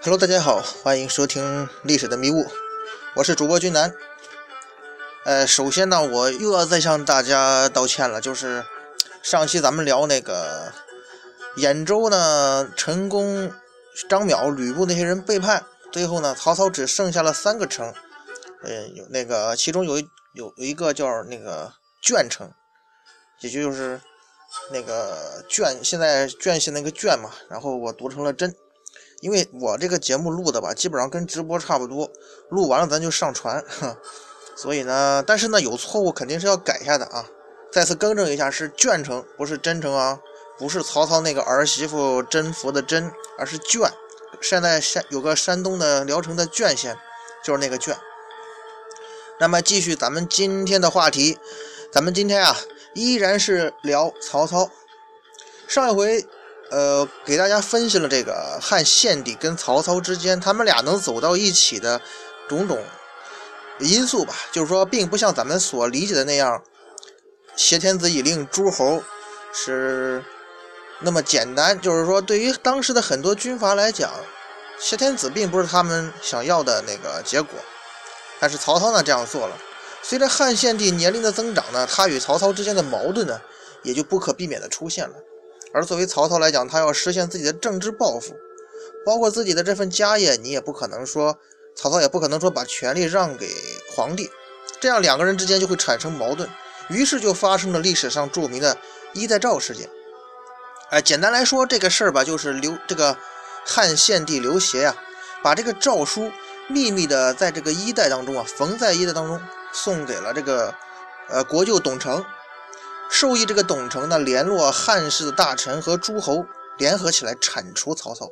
Hello，大家好，欢迎收听《历史的迷雾》，我是主播君南。呃，首先呢，我又要再向大家道歉了，就是上期咱们聊那个兖州呢，陈宫、张邈、吕布那些人背叛，最后呢，曹操只剩下了三个城，呃，有那个其中有一有有一个叫那个鄄城，也就是那个鄄，现在鄄县那个鄄嘛，然后我读成了真。因为我这个节目录的吧，基本上跟直播差不多，录完了咱就上传，所以呢，但是呢有错误肯定是要改一下的啊。再次更正一下，是鄄城，不是真城啊，不是曹操那个儿媳妇甄宓的甄，而是鄄。现在山有个山东的聊城的鄄县，就是那个鄄。那么继续咱们今天的话题，咱们今天啊依然是聊曹操。上一回。呃，给大家分析了这个汉献帝跟曹操之间，他们俩能走到一起的种种因素吧。就是说，并不像咱们所理解的那样，挟天子以令诸侯是那么简单。就是说，对于当时的很多军阀来讲，挟天子并不是他们想要的那个结果。但是曹操呢这样做了。随着汉献帝年龄的增长呢，他与曹操之间的矛盾呢，也就不可避免的出现了。而作为曹操来讲，他要实现自己的政治抱负，包括自己的这份家业，你也不可能说，曹操也不可能说把权力让给皇帝，这样两个人之间就会产生矛盾，于是就发生了历史上著名的衣带诏事件。哎，简单来说，这个事儿吧，就是刘这个汉献帝刘协呀，把这个诏书秘密的在这个衣带当中啊，缝在衣带当中，送给了这个呃国舅董承。授意这个董承呢，联络汉室的大臣和诸侯，联合起来铲除曹操。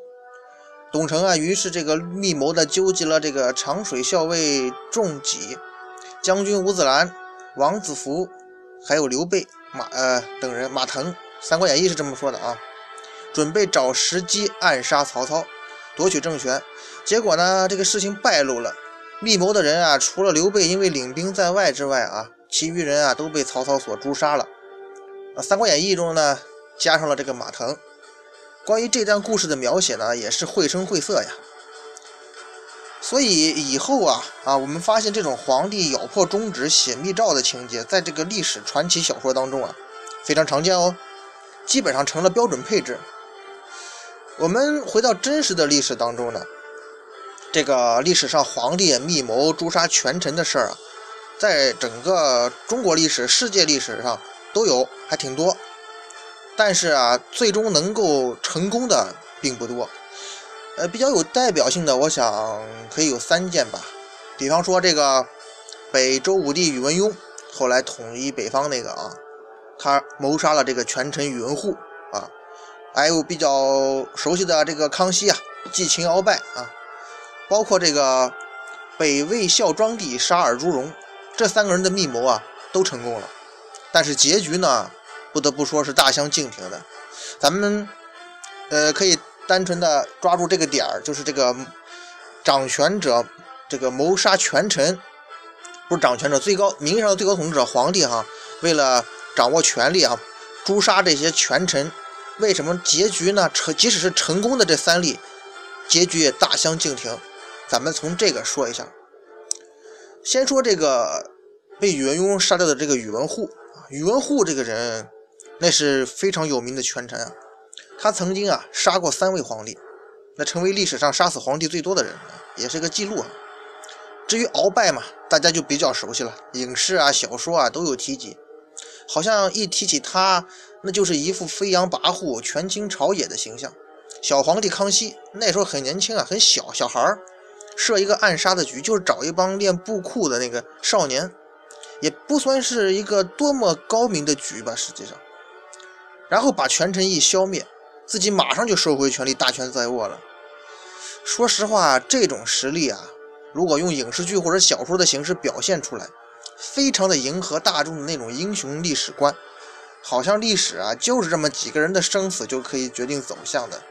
董承啊，于是这个密谋的纠集了这个长水校尉仲己、将军吴子兰、王子服，还有刘备、马呃等人，马腾，《三国演义》是这么说的啊，准备找时机暗杀曹操，夺取政权。结果呢，这个事情败露了，密谋的人啊，除了刘备因为领兵在外之外啊，其余人啊都被曹操所诛杀了。《三国演义》中呢，加上了这个马腾。关于这段故事的描写呢，也是绘声绘色呀。所以以后啊啊，我们发现这种皇帝咬破中指写密诏的情节，在这个历史传奇小说当中啊，非常常见哦，基本上成了标准配置。我们回到真实的历史当中呢，这个历史上皇帝密谋诛杀权臣的事儿啊，在整个中国历史、世界历史上。都有，还挺多，但是啊，最终能够成功的并不多。呃，比较有代表性的，我想可以有三件吧。比方说这个北周武帝宇文邕，后来统一北方那个啊，他谋杀了这个权臣宇文护啊。还有比较熟悉的这个康熙啊，继秦鳌拜啊，包括这个北魏孝庄帝杀尔朱荣，这三个人的密谋啊，都成功了。但是结局呢，不得不说是大相径庭的。咱们呃可以单纯的抓住这个点儿，就是这个掌权者这个谋杀权臣，不是掌权者，最高名义上的最高统治者皇帝哈，为了掌握权力啊，诛杀这些权臣，为什么结局呢？成即使是成功的这三例，结局也大相径庭。咱们从这个说一下，先说这个被宇文邕杀掉的这个宇文护。宇文护这个人，那是非常有名的权臣啊。他曾经啊杀过三位皇帝，那成为历史上杀死皇帝最多的人，也是个记录啊。至于鳌拜嘛，大家就比较熟悉了，影视啊、小说啊都有提及。好像一提起他，那就是一副飞扬跋扈、权倾朝野的形象。小皇帝康熙那时候很年轻啊，很小小孩儿，设一个暗杀的局，就是找一帮练布库的那个少年。也不算是一个多么高明的局吧，实际上，然后把权臣一消灭，自己马上就收回权力，大权在握了。说实话，这种实力啊，如果用影视剧或者小说的形式表现出来，非常的迎合大众的那种英雄历史观，好像历史啊就是这么几个人的生死就可以决定走向的，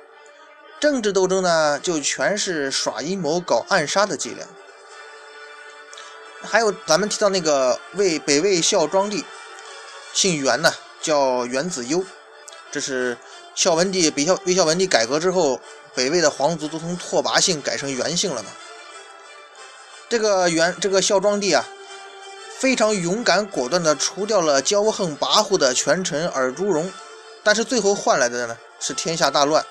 政治斗争呢就全是耍阴谋、搞暗杀的伎俩。还有咱们提到那个魏北魏孝庄帝，姓元呢，叫元子攸，这是孝文帝北孝魏孝文帝改革之后北魏的皇族都从拓跋姓改成元姓了嘛。这个元这个孝庄帝啊，非常勇敢果断地除掉了骄横跋扈的权臣尔朱荣，但是最后换来的呢是天下大乱，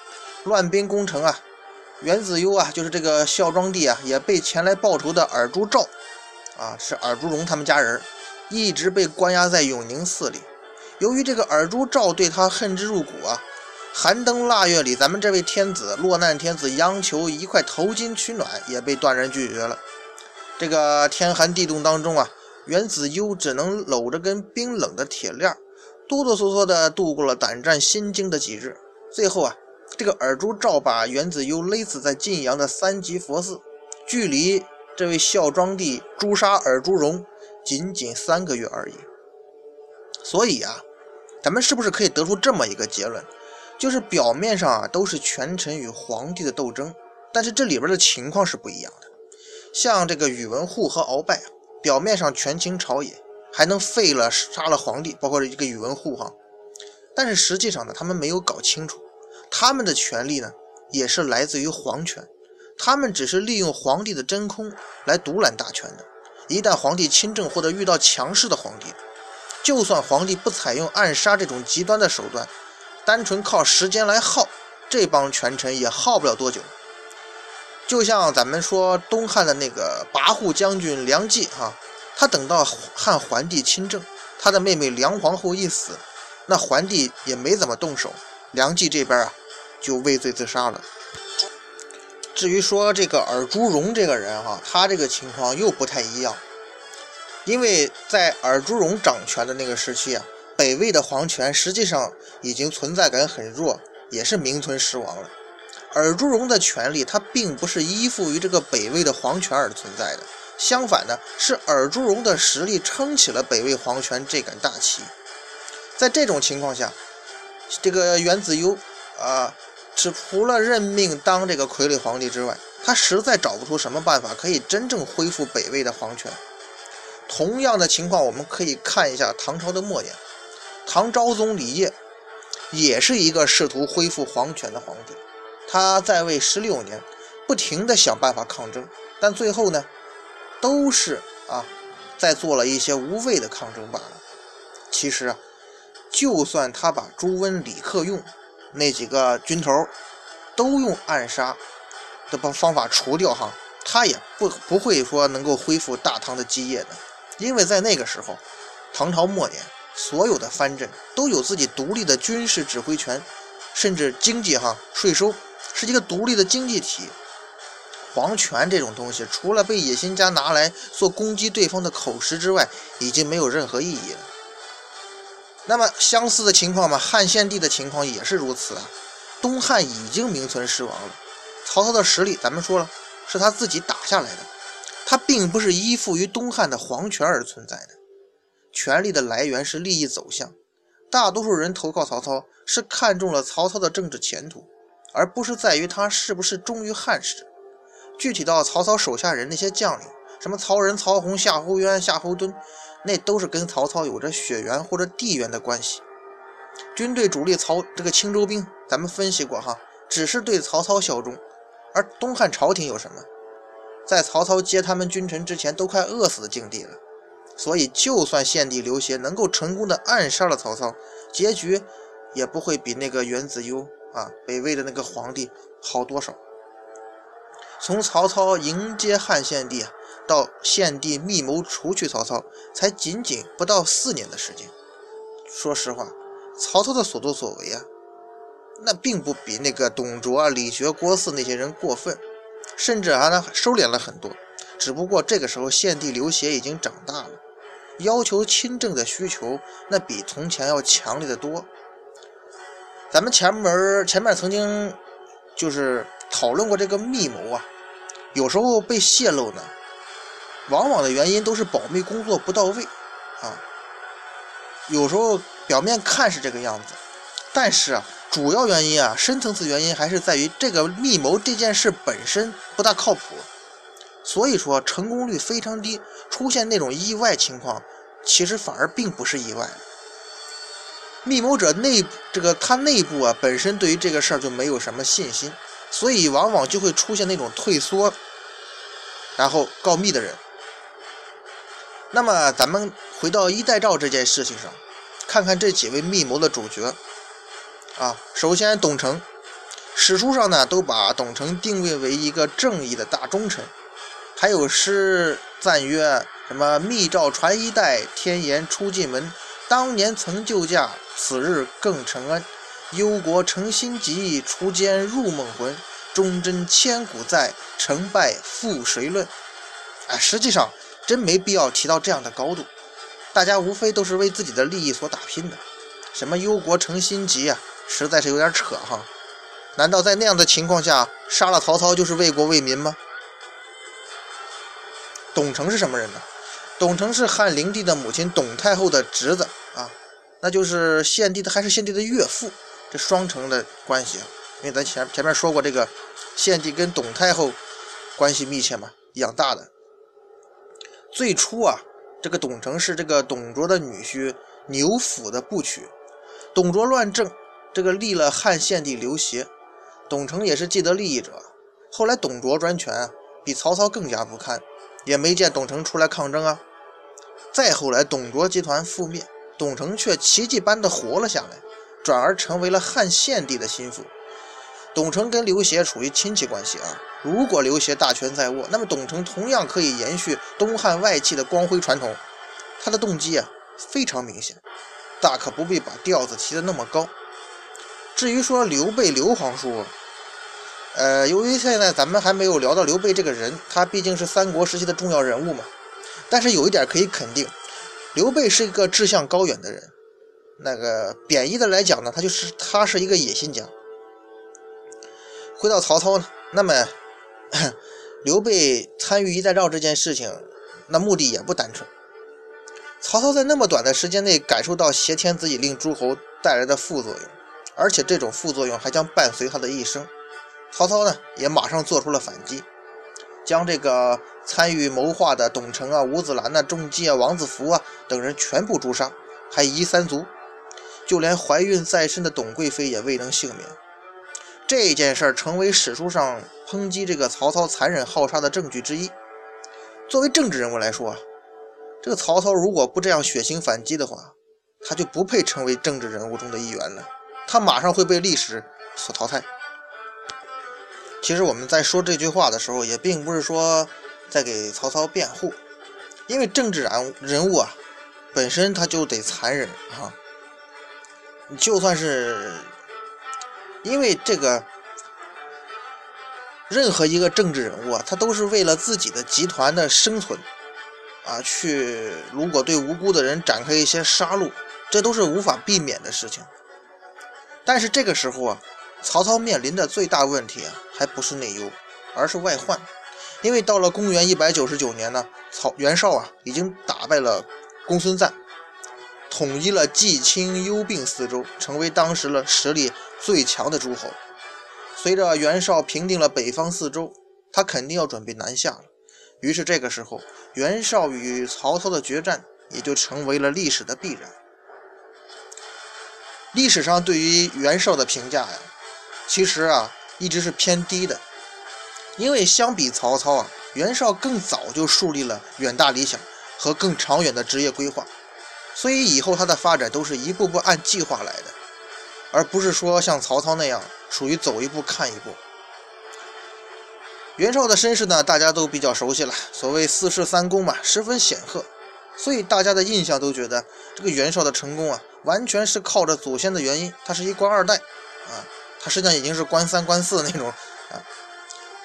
乱兵攻城啊。元子攸啊，就是这个孝庄帝啊，也被前来报仇的尔朱兆啊，是尔朱荣他们家人，一直被关押在永宁寺里。由于这个尔朱兆对他恨之入骨啊，寒灯腊月里，咱们这位天子落难天子央求一块头巾取暖，也被断然拒绝了。这个天寒地冻当中啊，元子攸只能搂着根冰冷的铁链，哆哆嗦嗦地度过了胆战心惊的几日。最后啊。这个尔朱兆把元子攸勒死在晋阳的三级佛寺，距离这位孝庄帝诛杀尔朱荣仅仅三个月而已。所以啊，咱们是不是可以得出这么一个结论，就是表面上啊都是权臣与皇帝的斗争，但是这里边的情况是不一样的。像这个宇文护和鳌拜，表面上权倾朝野，还能废了杀了皇帝，包括这个宇文护哈，但是实际上呢，他们没有搞清楚。他们的权力呢，也是来自于皇权，他们只是利用皇帝的真空来独揽大权的。一旦皇帝亲政或者遇到强势的皇帝，就算皇帝不采用暗杀这种极端的手段，单纯靠时间来耗，这帮权臣也耗不了多久。就像咱们说东汉的那个跋扈将军梁冀哈，他等到汉桓帝亲政，他的妹妹梁皇后一死，那桓帝也没怎么动手，梁冀这边啊。就畏罪自杀了。至于说这个尔朱荣这个人哈，他这个情况又不太一样，因为在尔朱荣掌权的那个时期啊，北魏的皇权实际上已经存在感很弱，也是名存实亡了。尔朱荣的权力他并不是依附于这个北魏的皇权而存在的，相反呢，是尔朱荣的实力撑起了北魏皇权这杆大旗。在这种情况下，这个元子攸啊。只除了任命当这个傀儡皇帝之外，他实在找不出什么办法可以真正恢复北魏的皇权。同样的情况，我们可以看一下唐朝的末年，唐昭宗李晔也是一个试图恢复皇权的皇帝。他在位十六年，不停的想办法抗争，但最后呢，都是啊，在做了一些无谓的抗争罢了。其实啊，就算他把朱温、李克用。那几个军头都用暗杀的方方法除掉哈，他也不不会说能够恢复大唐的基业的，因为在那个时候，唐朝末年，所有的藩镇都有自己独立的军事指挥权，甚至经济哈税收是一个独立的经济体。皇权这种东西，除了被野心家拿来做攻击对方的口实之外，已经没有任何意义了。那么相似的情况嘛，汉献帝的情况也是如此啊。东汉已经名存实亡了，曹操的实力咱们说了是他自己打下来的，他并不是依附于东汉的皇权而存在的。权力的来源是利益走向，大多数人投靠曹操是看中了曹操的政治前途，而不是在于他是不是忠于汉室。具体到曹操手下人那些将领，什么曹仁、曹洪、夏侯渊、夏侯惇。那都是跟曹操有着血缘或者地缘的关系。军队主力曹这个青州兵，咱们分析过哈，只是对曹操效忠。而东汉朝廷有什么？在曹操接他们君臣之前，都快饿死的境地了。所以，就算献帝刘协能够成功的暗杀了曹操，结局也不会比那个元子攸啊，北魏的那个皇帝好多少。从曹操迎接汉献帝啊。到献帝密谋除去曹操，才仅仅不到四年的时间。说实话，曹操的所作所为啊，那并不比那个董卓啊、李傕、郭汜那些人过分，甚至还收敛了很多。只不过这个时候，献帝刘协已经长大了，要求亲政的需求那比从前要强烈的多。咱们前门前面曾经就是讨论过这个密谋啊，有时候被泄露呢。往往的原因都是保密工作不到位，啊，有时候表面看是这个样子，但是啊，主要原因啊，深层次原因还是在于这个密谋这件事本身不大靠谱，所以说成功率非常低，出现那种意外情况，其实反而并不是意外。密谋者内这个他内部啊，本身对于这个事儿就没有什么信心，所以往往就会出现那种退缩，然后告密的人。那么咱们回到衣带诏这件事情上，看看这几位密谋的主角啊。首先，董承，史书上呢都把董承定位为一个正义的大忠臣，还有诗赞曰：“什么密诏传衣带，天言出进门。当年曾救驾，此日更承恩。忧国成心急，除奸入梦魂。忠贞千古在，成败负谁论？”哎，实际上。真没必要提到这样的高度，大家无非都是为自己的利益所打拼的。什么忧国成心急啊，实在是有点扯哈！难道在那样的情况下，杀了曹操就是为国为民吗？董承是什么人呢？董承是汉灵帝的母亲董太后的侄子啊，那就是献帝的还是献帝的岳父，这双城的关系啊。因为咱前前面说过，这个献帝跟董太后关系密切嘛，养大的。最初啊，这个董承是这个董卓的女婿牛辅的部曲。董卓乱政，这个立了汉献帝刘协，董承也是既得利益者。后来董卓专权啊，比曹操更加不堪，也没见董承出来抗争啊。再后来董卓集团覆灭，董承却奇迹般的活了下来，转而成为了汉献帝的心腹。董承跟刘协处于亲戚关系啊。如果刘协大权在握，那么董承同样可以延续东汉外戚的光辉传统。他的动机啊非常明显，大可不必把调子提得那么高。至于说刘备刘皇叔，呃，由于现在咱们还没有聊到刘备这个人，他毕竟是三国时期的重要人物嘛。但是有一点可以肯定，刘备是一个志向高远的人。那个贬义的来讲呢，他就是他是一个野心家。回到曹操呢，那么刘备参与衣带诏这件事情，那目的也不单纯。曹操在那么短的时间内感受到挟天子以令诸侯带来的副作用，而且这种副作用还将伴随他的一生。曹操呢，也马上做出了反击，将这个参与谋划的董承啊、吴子兰呐、仲基啊、王子服啊等人全部诛杀，还夷三族，就连怀孕在身的董贵妃也未能幸免。这件事儿成为史书上抨击这个曹操残忍好杀的证据之一。作为政治人物来说，这个曹操如果不这样血腥反击的话，他就不配成为政治人物中的一员了，他马上会被历史所淘汰。其实我们在说这句话的时候，也并不是说在给曹操辩护，因为政治人人物啊，本身他就得残忍啊，就算是。因为这个，任何一个政治人物啊，他都是为了自己的集团的生存，啊，去如果对无辜的人展开一些杀戮，这都是无法避免的事情。但是这个时候啊，曹操面临的最大问题啊，还不是内忧，而是外患。因为到了公元一百九十九年呢，曹袁绍啊，已经打败了公孙瓒。统一了冀青幽并四州，成为当时了实力最强的诸侯。随着袁绍平定了北方四州，他肯定要准备南下了。于是这个时候，袁绍与曹操的决战也就成为了历史的必然。历史上对于袁绍的评价呀，其实啊一直是偏低的，因为相比曹操啊，袁绍更早就树立了远大理想和更长远的职业规划。所以以后他的发展都是一步步按计划来的，而不是说像曹操那样属于走一步看一步。袁绍的身世呢，大家都比较熟悉了，所谓四世三公嘛，十分显赫，所以大家的印象都觉得这个袁绍的成功啊，完全是靠着祖先的原因，他是一官二代啊，他实际上已经是官三官四那种啊。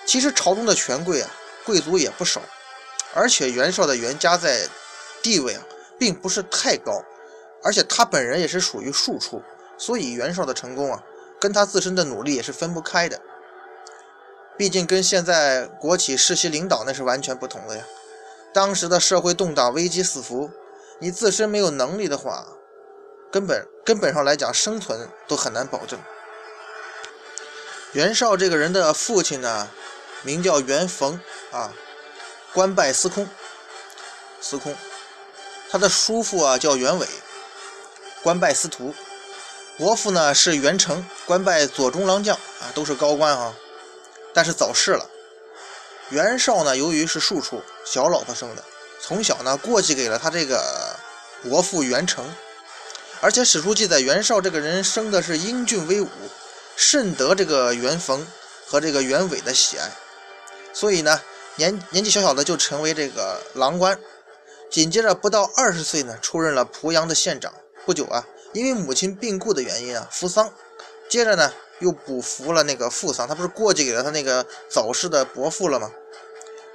其实朝中的权贵啊，贵族也不少，而且袁绍的袁家在地位啊。并不是太高，而且他本人也是属于庶出，所以袁绍的成功啊，跟他自身的努力也是分不开的。毕竟跟现在国企世袭领导那是完全不同的呀。当时的社会动荡，危机四伏，你自身没有能力的话，根本根本上来讲生存都很难保证。袁绍这个人的父亲呢，名叫袁逢啊，官拜司空，司空。他的叔父啊叫袁伟，官拜司徒；伯父呢是袁成，官拜左中郎将啊，都是高官啊。但是早逝了。袁绍呢，由于是庶出，小老婆生的，从小呢过继给了他这个伯父袁成。而且史书记载，袁绍这个人生的是英俊威武，甚得这个袁逢和这个袁伟的喜爱，所以呢，年年纪小小的就成为这个郎官。紧接着不到二十岁呢，出任了濮阳的县长。不久啊，因为母亲病故的原因啊，服丧。接着呢，又补服了那个父丧，他不是过继给了他那个早逝的伯父了吗？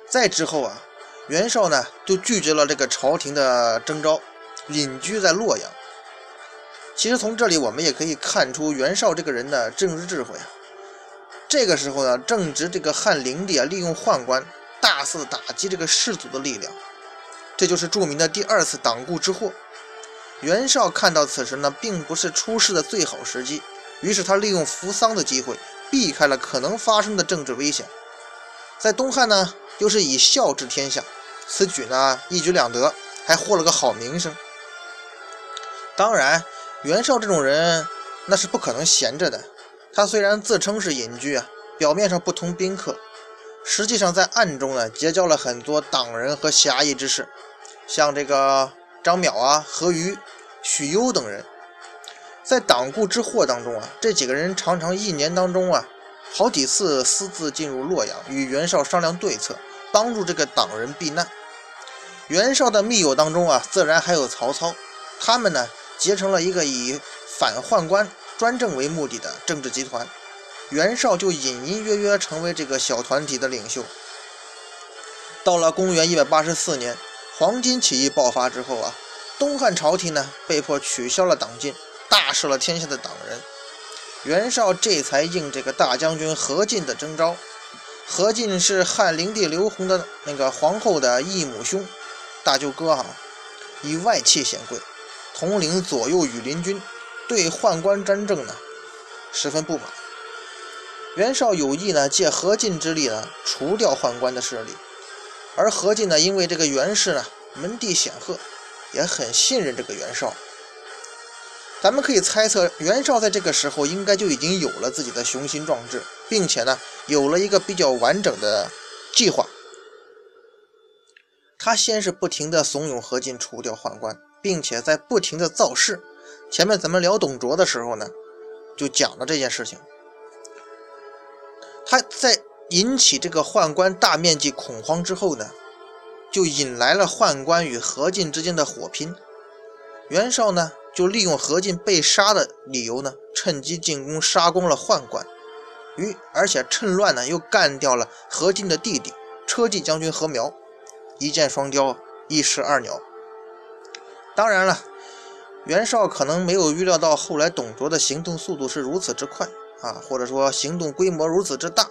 再之后啊，袁绍呢就拒绝了这个朝廷的征召，隐居在洛阳。其实从这里我们也可以看出袁绍这个人的政治智慧啊。这个时候呢，正值这个汉灵帝啊利用宦官大肆打击这个士族的力量，这就是著名的第二次党锢之祸。袁绍看到此时呢，并不是出事的最好时机，于是他利用扶丧的机会，避开了可能发生的政治危险。在东汉呢，又是以孝治天下，此举呢一举两得，还获了个好名声。当然。袁绍这种人，那是不可能闲着的。他虽然自称是隐居啊，表面上不通宾客，实际上在暗中呢结交了很多党人和侠义之士，像这个张邈啊、何瑜、许攸等人。在党锢之祸当中啊，这几个人常常一年当中啊，好几次私自进入洛阳，与袁绍商量对策，帮助这个党人避难。袁绍的密友当中啊，自然还有曹操，他们呢。结成了一个以反宦官专政为目的的政治集团，袁绍就隐隐约约成为这个小团体的领袖。到了公元一百八十四年，黄巾起义爆发之后啊，东汉朝廷呢被迫取消了党禁，大赦了天下的党人，袁绍这才应这个大将军何进的征召。何进是汉灵帝刘宏的那个皇后的异母兄，大舅哥哈，以外戚显贵。统领左右羽林军，对宦官专政呢十分不满。袁绍有意呢借何进之力呢除掉宦官的势力，而何进呢因为这个袁氏呢门第显赫，也很信任这个袁绍。咱们可以猜测，袁绍在这个时候应该就已经有了自己的雄心壮志，并且呢有了一个比较完整的计划。他先是不停的怂恿何进除掉宦官。并且在不停的造势。前面咱们聊董卓的时候呢，就讲了这件事情。他在引起这个宦官大面积恐慌之后呢，就引来了宦官与何进之间的火拼。袁绍呢，就利用何进被杀的理由呢，趁机进攻，杀光了宦官。于而且趁乱呢，又干掉了何进的弟弟车骑将军何苗。一箭双雕，一石二鸟。当然了，袁绍可能没有预料到后来董卓的行动速度是如此之快啊，或者说行动规模如此之大。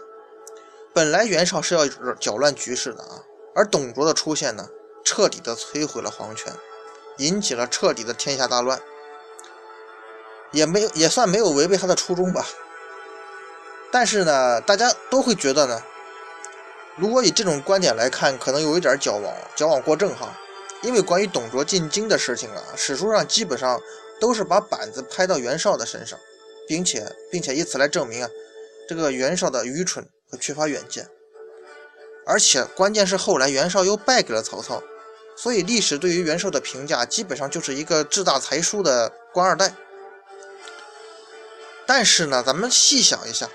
本来袁绍是要搅乱局势的啊，而董卓的出现呢，彻底的摧毁了皇权，引起了彻底的天下大乱，也没有也算没有违背他的初衷吧。但是呢，大家都会觉得呢，如果以这种观点来看，可能有一点矫枉矫枉过正哈。因为关于董卓进京的事情啊，史书上基本上都是把板子拍到袁绍的身上，并且并且以此来证明啊，这个袁绍的愚蠢和缺乏远见。而且关键是后来袁绍又败给了曹操，所以历史对于袁绍的评价基本上就是一个志大才疏的官二代。但是呢，咱们细想一下，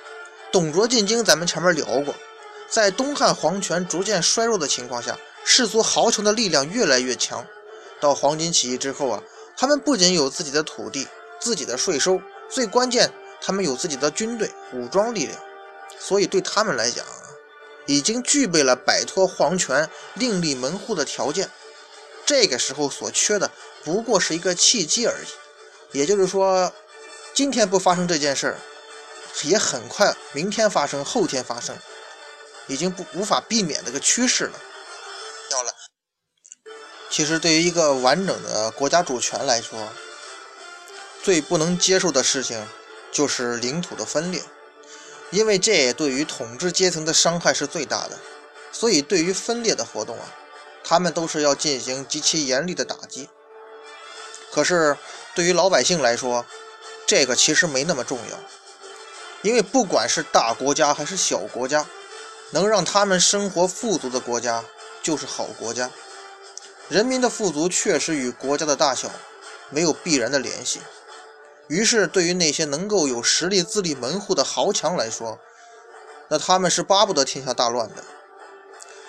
董卓进京，咱们前面聊过，在东汉皇权逐渐衰弱的情况下。士族豪强的力量越来越强，到黄巾起义之后啊，他们不仅有自己的土地、自己的税收，最关键，他们有自己的军队、武装力量，所以对他们来讲，已经具备了摆脱皇权、另立门户的条件。这个时候所缺的不过是一个契机而已。也就是说，今天不发生这件事儿，也很快明天发生、后天发生，已经不无法避免这个趋势了。掉了。其实，对于一个完整的国家主权来说，最不能接受的事情就是领土的分裂，因为这对于统治阶层的伤害是最大的。所以，对于分裂的活动啊，他们都是要进行极其严厉的打击。可是，对于老百姓来说，这个其实没那么重要，因为不管是大国家还是小国家，能让他们生活富足的国家就是好国家。人民的富足确实与国家的大小没有必然的联系。于是，对于那些能够有实力自立门户的豪强来说，那他们是巴不得天下大乱的。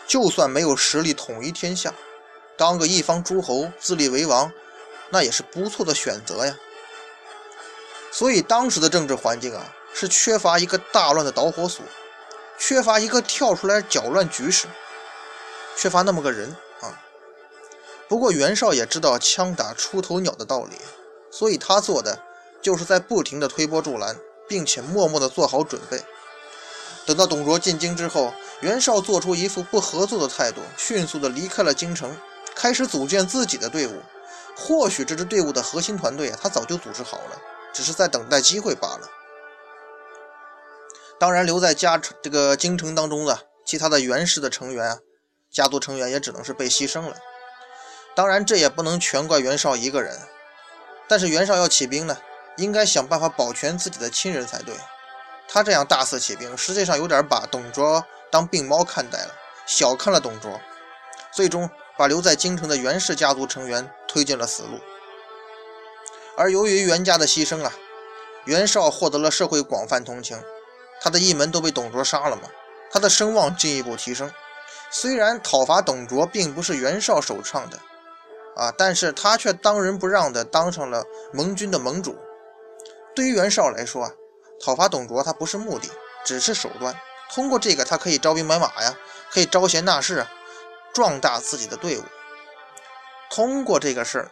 就算没有实力统一天下，当个一方诸侯自立为王，那也是不错的选择呀。所以，当时的政治环境啊，是缺乏一个大乱的导火索，缺乏一个跳出来搅乱局势，缺乏那么个人啊。不过，袁绍也知道枪打出头鸟的道理，所以他做的。就是在不停的推波助澜，并且默默的做好准备。等到董卓进京之后，袁绍做出一副不合作的态度，迅速的离开了京城，开始组建自己的队伍。或许这支队伍的核心团队啊，他早就组织好了，只是在等待机会罢了。当然，留在家这个京城当中的其他的袁氏的成员啊，家族成员也只能是被牺牲了。当然，这也不能全怪袁绍一个人。但是袁绍要起兵呢。应该想办法保全自己的亲人才对。他这样大肆起兵，实际上有点把董卓当病猫看待了，小看了董卓，最终把留在京城的袁氏家族成员推进了死路。而由于袁家的牺牲啊，袁绍获得了社会广泛同情，他的一门都被董卓杀了嘛，他的声望进一步提升。虽然讨伐董卓并不是袁绍首创的啊，但是他却当仁不让的当上了盟军的盟主。对于袁绍来说啊，讨伐董卓他不是目的，只是手段。通过这个，他可以招兵买马呀，可以招贤纳士啊，壮大自己的队伍。通过这个事儿，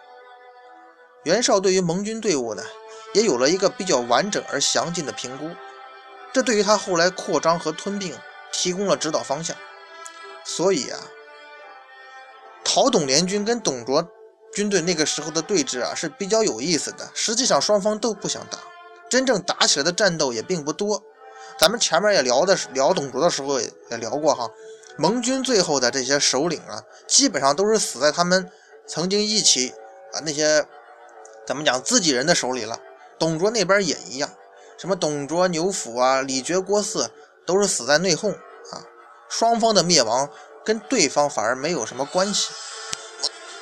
袁绍对于盟军队伍呢，也有了一个比较完整而详尽的评估。这对于他后来扩张和吞并提供了指导方向。所以啊，讨董联军跟董卓军队那个时候的对峙啊，是比较有意思的。实际上双方都不想打。真正打起来的战斗也并不多，咱们前面也聊的聊董卓的时候也也聊过哈，盟军最后的这些首领啊，基本上都是死在他们曾经一起啊那些怎么讲自己人的手里了。董卓那边也一样，什么董卓、牛辅啊、李傕、郭汜都是死在内讧啊，双方的灭亡跟对方反而没有什么关系。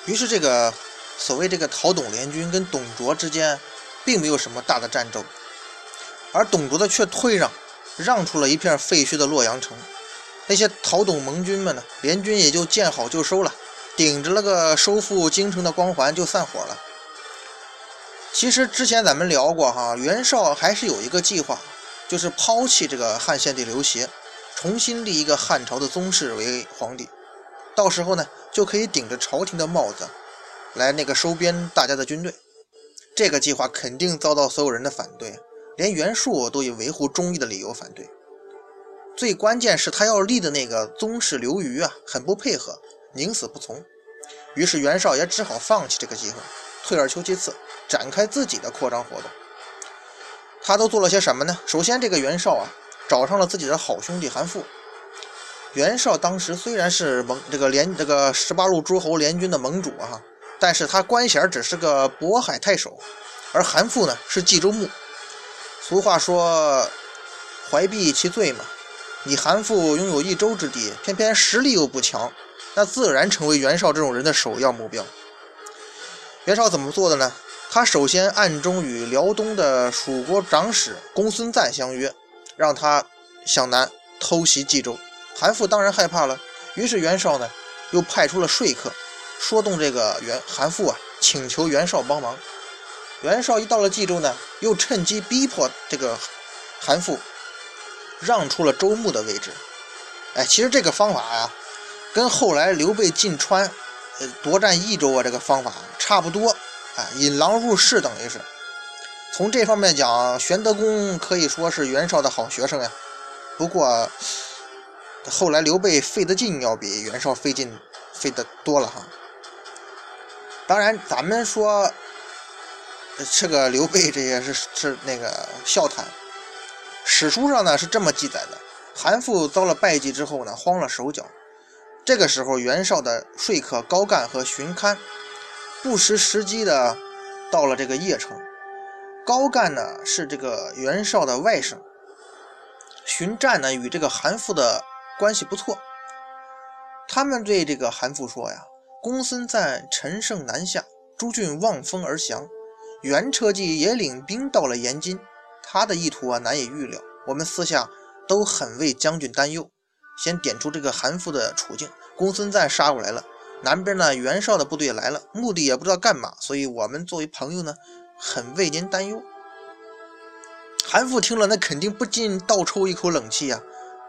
于是这个所谓这个讨董联军跟董卓之间。并没有什么大的战斗，而董卓的却退让，让出了一片废墟的洛阳城。那些讨董盟军们呢，联军也就见好就收了，顶着那个收复京城的光环就散伙了。其实之前咱们聊过哈，袁绍还是有一个计划，就是抛弃这个汉献帝刘协，重新立一个汉朝的宗室为皇帝，到时候呢就可以顶着朝廷的帽子，来那个收编大家的军队。这个计划肯定遭到所有人的反对，连袁术都以维护忠义的理由反对。最关键是他要立的那个宗室刘虞啊，很不配合，宁死不从。于是袁绍也只好放弃这个计划，退而求其次，展开自己的扩张活动。他都做了些什么呢？首先，这个袁绍啊，找上了自己的好兄弟韩馥。袁绍当时虽然是盟这个联这个十八路诸侯联军的盟主啊。但是他官衔只是个渤海太守，而韩馥呢是冀州牧。俗话说“怀璧其罪”嘛，你韩馥拥有一州之地，偏偏实力又不强，那自然成为袁绍这种人的首要目标。袁绍怎么做的呢？他首先暗中与辽东的蜀国长史公孙瓒相约，让他向南偷袭冀州。韩馥当然害怕了，于是袁绍呢又派出了说客。说动这个袁韩馥啊，请求袁绍帮忙。袁绍一到了冀州呢，又趁机逼迫这个韩馥让出了周牧的位置。哎，其实这个方法呀，跟后来刘备进川、呃夺占益州啊这个方法差不多。哎，引狼入室等于是。从这方面讲，玄德公可以说是袁绍的好学生呀。不过后来刘备费的劲要比袁绍费劲费的多了哈。当然，咱们说这个刘备这些是是那个笑谈。史书上呢是这么记载的：韩馥遭了败绩之后呢，慌了手脚。这个时候，袁绍的说客高干和荀堪不失时机的到了这个邺城。高干呢是这个袁绍的外甥，荀湛呢与这个韩馥的关系不错。他们对这个韩馥说呀：“公孙瓒乘胜南下，诸郡望风而降。袁车骑也领兵到了延津，他的意图啊难以预料。我们私下都很为将军担忧。”先点出这个韩馥的处境：公孙瓒杀过来了，南边呢袁绍的部队来了，目的也不知道干嘛，所以我们作为朋友呢，很为您担忧。韩馥听了，那肯定不禁倒抽一口冷气呀，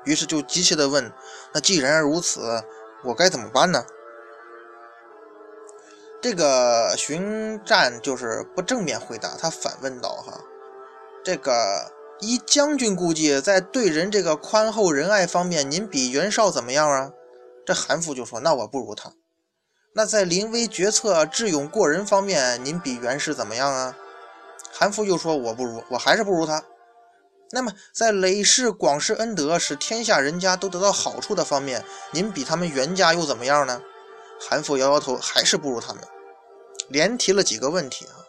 于是就急切地问：“那既然如此，我该怎么办呢？”这个荀湛就是不正面回答，他反问道：“哈，这个依将军估计，在对人这个宽厚仁爱方面，您比袁绍怎么样啊？”这韩馥就说：“那我不如他。”那在临危决策、智勇过人方面，您比袁氏怎么样啊？韩馥又说：“我不如，我还是不如他。”那么，在累世广施恩德，使天下人家都得到好处的方面，您比他们袁家又怎么样呢？韩馥摇摇头，还是不如他们。连提了几个问题啊，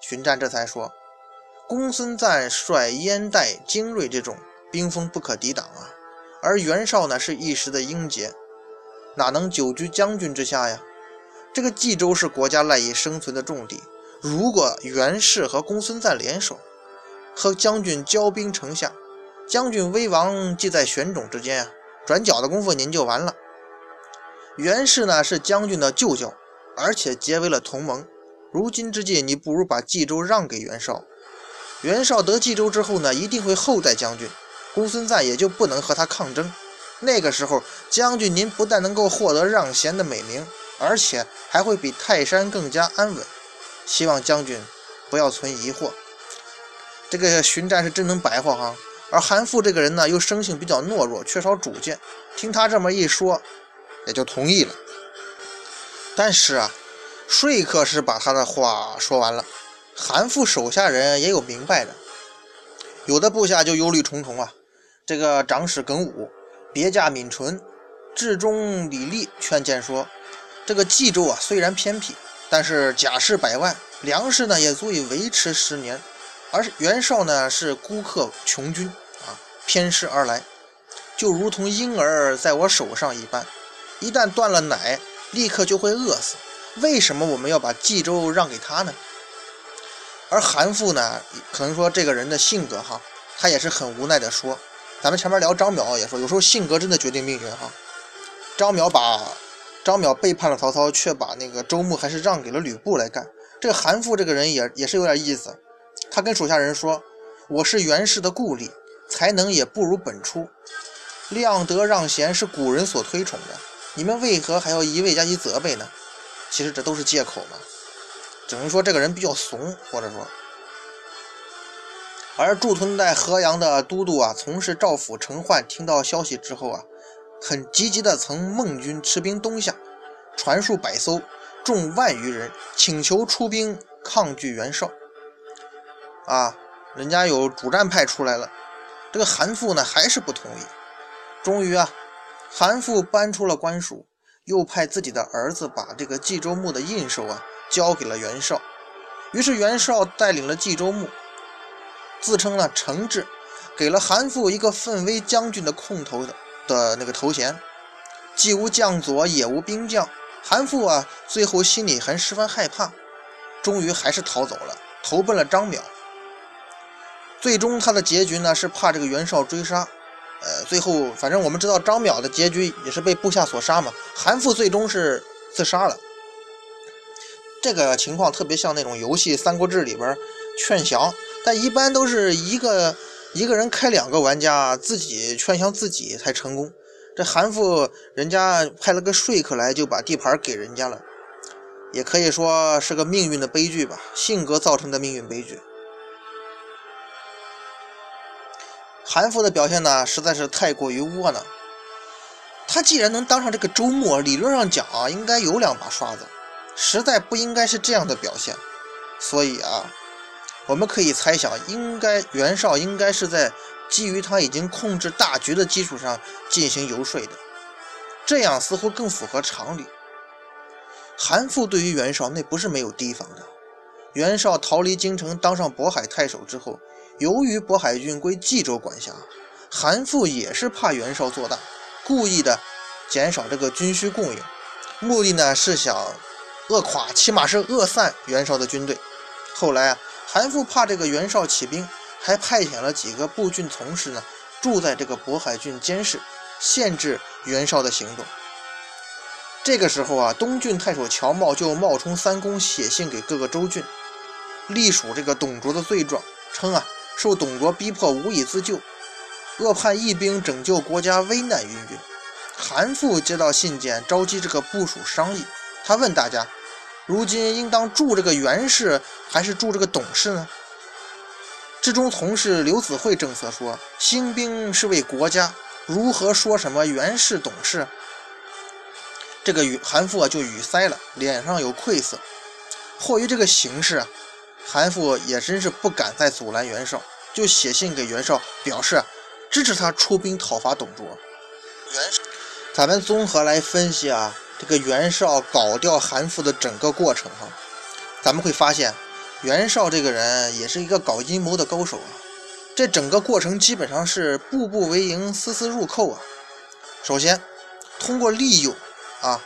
荀湛这才说：“公孙瓒率燕代精锐这种兵锋不可抵挡啊，而袁绍呢是一时的英杰，哪能久居将军之下呀？这个冀州是国家赖以生存的重地，如果袁氏和公孙瓒联手，和将军交兵城下，将军威王即在选种之间啊，转角的功夫您就完了。袁氏呢是将军的舅舅，而且结为了同盟。如今之计，你不如把冀州让给袁绍。袁绍得冀州之后呢，一定会厚待将军，公孙瓒也就不能和他抗争。那个时候，将军您不但能够获得让贤的美名，而且还会比泰山更加安稳。希望将军不要存疑惑。这个荀湛是真能白话哈，而韩馥这个人呢，又生性比较懦弱，缺少主见。听他这么一说，也就同意了。但是啊，说客是把他的话说完了，韩馥手下人也有明白的，有的部下就忧虑重重啊。这个长史耿武、别驾闵纯、治中李立劝谏说：“这个冀州啊，虽然偏僻，但是甲士百万，粮食呢也足以维持十年。”而袁绍呢是孤客穷军啊，偏师而来，就如同婴儿在我手上一般，一旦断了奶，立刻就会饿死。为什么我们要把冀州让给他呢？而韩馥呢，可能说这个人的性格哈，他也是很无奈的说，咱们前面聊张邈也说，有时候性格真的决定命运哈。张邈把张邈背叛了曹操，却把那个州牧还是让给了吕布来干。这个韩馥这个人也也是有点意思。他跟手下人说：“我是袁氏的故吏，才能也不如本初。量德让贤是古人所推崇的，你们为何还要一味加以责备呢？其实这都是借口嘛，只能说这个人比较怂，或者说。而驻屯在河阳的都督啊，从事赵府陈奂听到消息之后啊，很积极的从孟军持兵东下，船数百艘，众万余人，请求出兵抗拒袁绍。”啊，人家有主战派出来了，这个韩馥呢还是不同意。终于啊，韩馥搬出了官署，又派自己的儿子把这个冀州牧的印绶啊交给了袁绍。于是袁绍带领了冀州牧，自称了承制，给了韩馥一个奋威将军的空头的的那个头衔。既无将佐，也无兵将，韩馥啊最后心里还十分害怕，终于还是逃走了，投奔了张邈。最终他的结局呢是怕这个袁绍追杀，呃，最后反正我们知道张邈的结局也是被部下所杀嘛。韩馥最终是自杀了。这个情况特别像那种游戏《三国志》里边劝降，但一般都是一个一个人开两个玩家自己劝降自己才成功。这韩馥人家派了个说客来就把地盘给人家了，也可以说是个命运的悲剧吧，性格造成的命运悲剧。韩馥的表现呢，实在是太过于窝囊。他既然能当上这个周末，理论上讲啊，应该有两把刷子，实在不应该是这样的表现。所以啊，我们可以猜想，应该袁绍应该是在基于他已经控制大局的基础上进行游说的，这样似乎更符合常理。韩馥对于袁绍那不是没有提防的。袁绍逃离京城，当上渤海太守之后。由于渤海郡归冀州管辖，韩馥也是怕袁绍做大，故意的减少这个军需供应，目的呢是想扼垮，起码是扼散袁绍的军队。后来啊，韩馥怕这个袁绍起兵，还派遣了几个步军从事呢，住在这个渤海郡监视，限制袁绍的行动。这个时候啊，东郡太守乔瑁就冒充三公写信给各个州郡，隶属这个董卓的罪状，称啊受董卓逼迫无以自救，恶叛义兵拯救国家危难云云。韩馥接到信件，召集这个部署商议，他问大家：如今应当助这个袁氏，还是助这个董氏呢？之中从事刘子惠正色说：兴兵是为国家，如何说什么袁氏、董氏？这个韩馥啊就语塞了，脸上有愧色。迫于这个形势啊，韩馥也真是不敢再阻拦袁绍，就写信给袁绍，表示支持他出兵讨伐董卓。袁绍，咱们综合来分析啊，这个袁绍搞掉韩馥的整个过程哈，咱们会发现袁绍这个人也是一个搞阴谋的高手啊。这整个过程基本上是步步为营，丝丝入扣啊。首先，通过利诱。啊，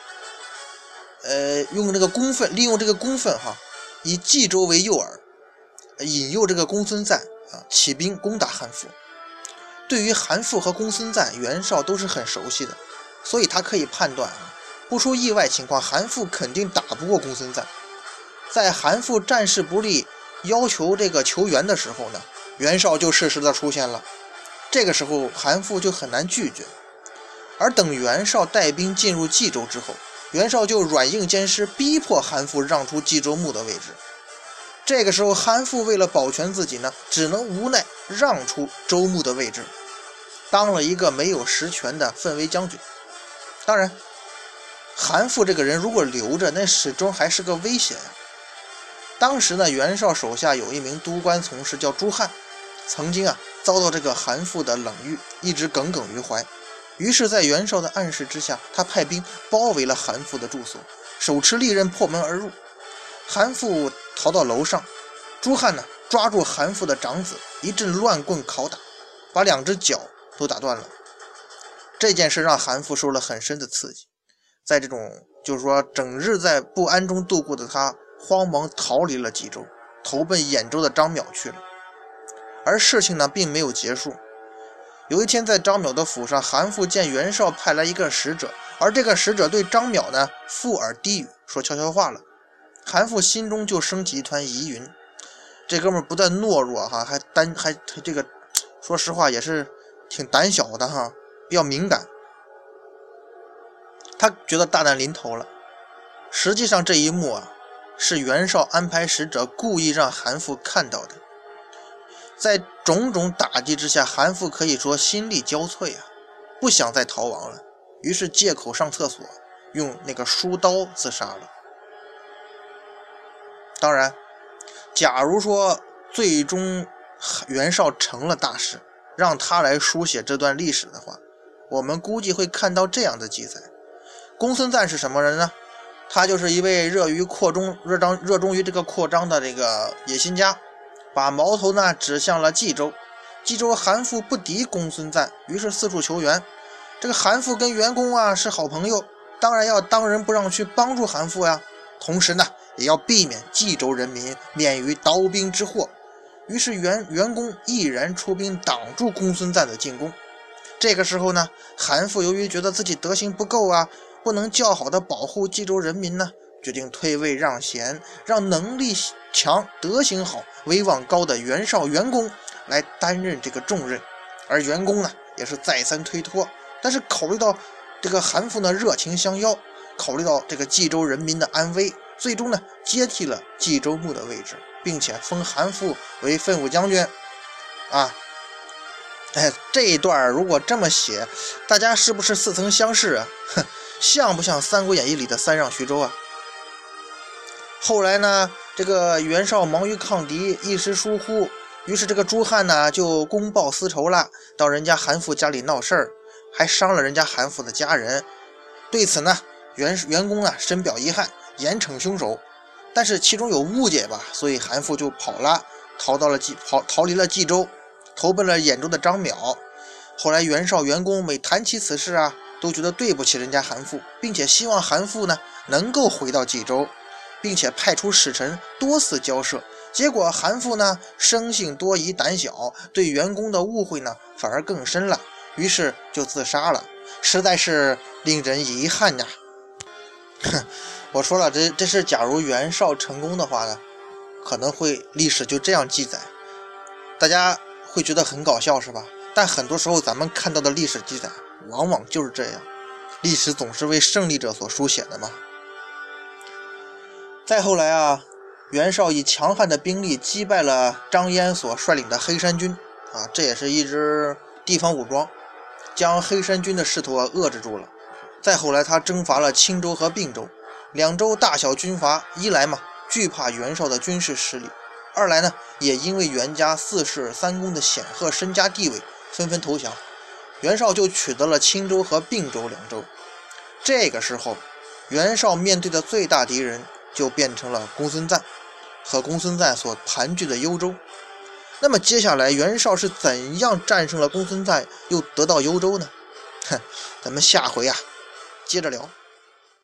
呃，用这个公愤，利用这个公愤哈，以冀州为诱饵，引诱这个公孙瓒啊起兵攻打韩馥。对于韩馥和公孙瓒，袁绍都是很熟悉的，所以他可以判断啊，不出意外情况，韩馥肯定打不过公孙瓒。在韩馥战事不利，要求这个求援的时候呢，袁绍就适时的出现了。这个时候，韩馥就很难拒绝。而等袁绍带兵进入冀州之后，袁绍就软硬兼施，逼迫韩馥让出冀州牧的位置。这个时候，韩馥为了保全自己呢，只能无奈让出州牧的位置，当了一个没有实权的奋威将军。当然，韩馥这个人如果留着，那始终还是个威胁呀。当时呢，袁绍手下有一名督官从事，叫朱汉，曾经啊遭到这个韩馥的冷遇，一直耿耿于怀。于是，在袁绍的暗示之下，他派兵包围了韩馥的住所，手持利刃破门而入。韩馥逃到楼上，朱汉呢抓住韩馥的长子，一阵乱棍拷打，把两只脚都打断了。这件事让韩馥受了很深的刺激，在这种就是说整日在不安中度过的他，慌忙逃离了冀州，投奔兖州的张邈去了。而事情呢，并没有结束。有一天，在张邈的府上，韩馥见袁绍派来一个使者，而这个使者对张邈呢附耳低语，说悄悄话了。韩馥心中就升起一团疑云，这哥们不但懦弱哈，还担还这个，说实话也是挺胆小的哈，比较敏感。他觉得大难临头了。实际上这一幕啊，是袁绍安排使者故意让韩馥看到的。在种种打击之下，韩馥可以说心力交瘁啊，不想再逃亡了。于是借口上厕所，用那个书刀自杀了。当然，假如说最终袁绍成了大事，让他来书写这段历史的话，我们估计会看到这样的记载：公孙瓒是什么人呢？他就是一位热于扩中、热张、热衷于这个扩张的这个野心家。把矛头呢指向了冀州，冀州韩馥不敌公孙瓒，于是四处求援。这个韩馥跟袁公啊是好朋友，当然要当仁不让去帮助韩馥呀。同时呢，也要避免冀州人民免于刀兵之祸。于是袁袁公毅然出兵挡住公孙瓒的进攻。这个时候呢，韩馥由于觉得自己德行不够啊，不能较好的保护冀州人民呢。决定退位让贤，让能力强、德行好、威望高的袁绍袁公来担任这个重任，而袁公呢也是再三推脱，但是考虑到这个韩馥呢热情相邀，考虑到这个冀州人民的安危，最终呢接替了冀州牧的位置，并且封韩馥为奋武将军。啊，哎，这一段如果这么写，大家是不是似曾相识啊？哼，像不像《三国演义》里的三让徐州啊？后来呢，这个袁绍忙于抗敌，一时疏忽，于是这个朱汉呢就公报私仇了，到人家韩馥家里闹事儿，还伤了人家韩馥的家人。对此呢，袁袁公啊深表遗憾，严惩凶手。但是其中有误解吧，所以韩馥就跑了，逃到了冀跑逃离了冀州，投奔了兖州的张邈。后来袁绍袁公每谈起此事啊，都觉得对不起人家韩馥，并且希望韩馥呢能够回到冀州，并且派出使臣多次交涉。结果韩馥呢生性多疑胆小，对员工的误会呢反而更深了，于是就自杀了，实在是令人遗憾呀。哼，我说了，这这是假如袁绍成功的话呢，可能会历史就这样记载，大家会觉得很搞笑是吧？但很多时候咱们看到的历史记载，往往就是这样，历史总是为胜利者所书写的嘛。再后来啊，袁绍以强悍的兵力击败了张燕所率领的黑山军啊，这也是一支地方武装，将黑山军的势头啊遏制住了。再后来，他征伐了青州和并州两州，大小军阀一来嘛，惧怕袁绍的军事实力；二来呢，也因为袁家四世三公的显赫身家地位，纷纷投降。袁绍就取得了青州和并州两州。这个时候，袁绍面对的最大敌人就变成了公孙瓒和公孙瓒所盘踞的幽州。那么接下来，袁绍是怎样战胜了公孙瓒，又得到幽州呢？哼，咱们下回啊。接着聊。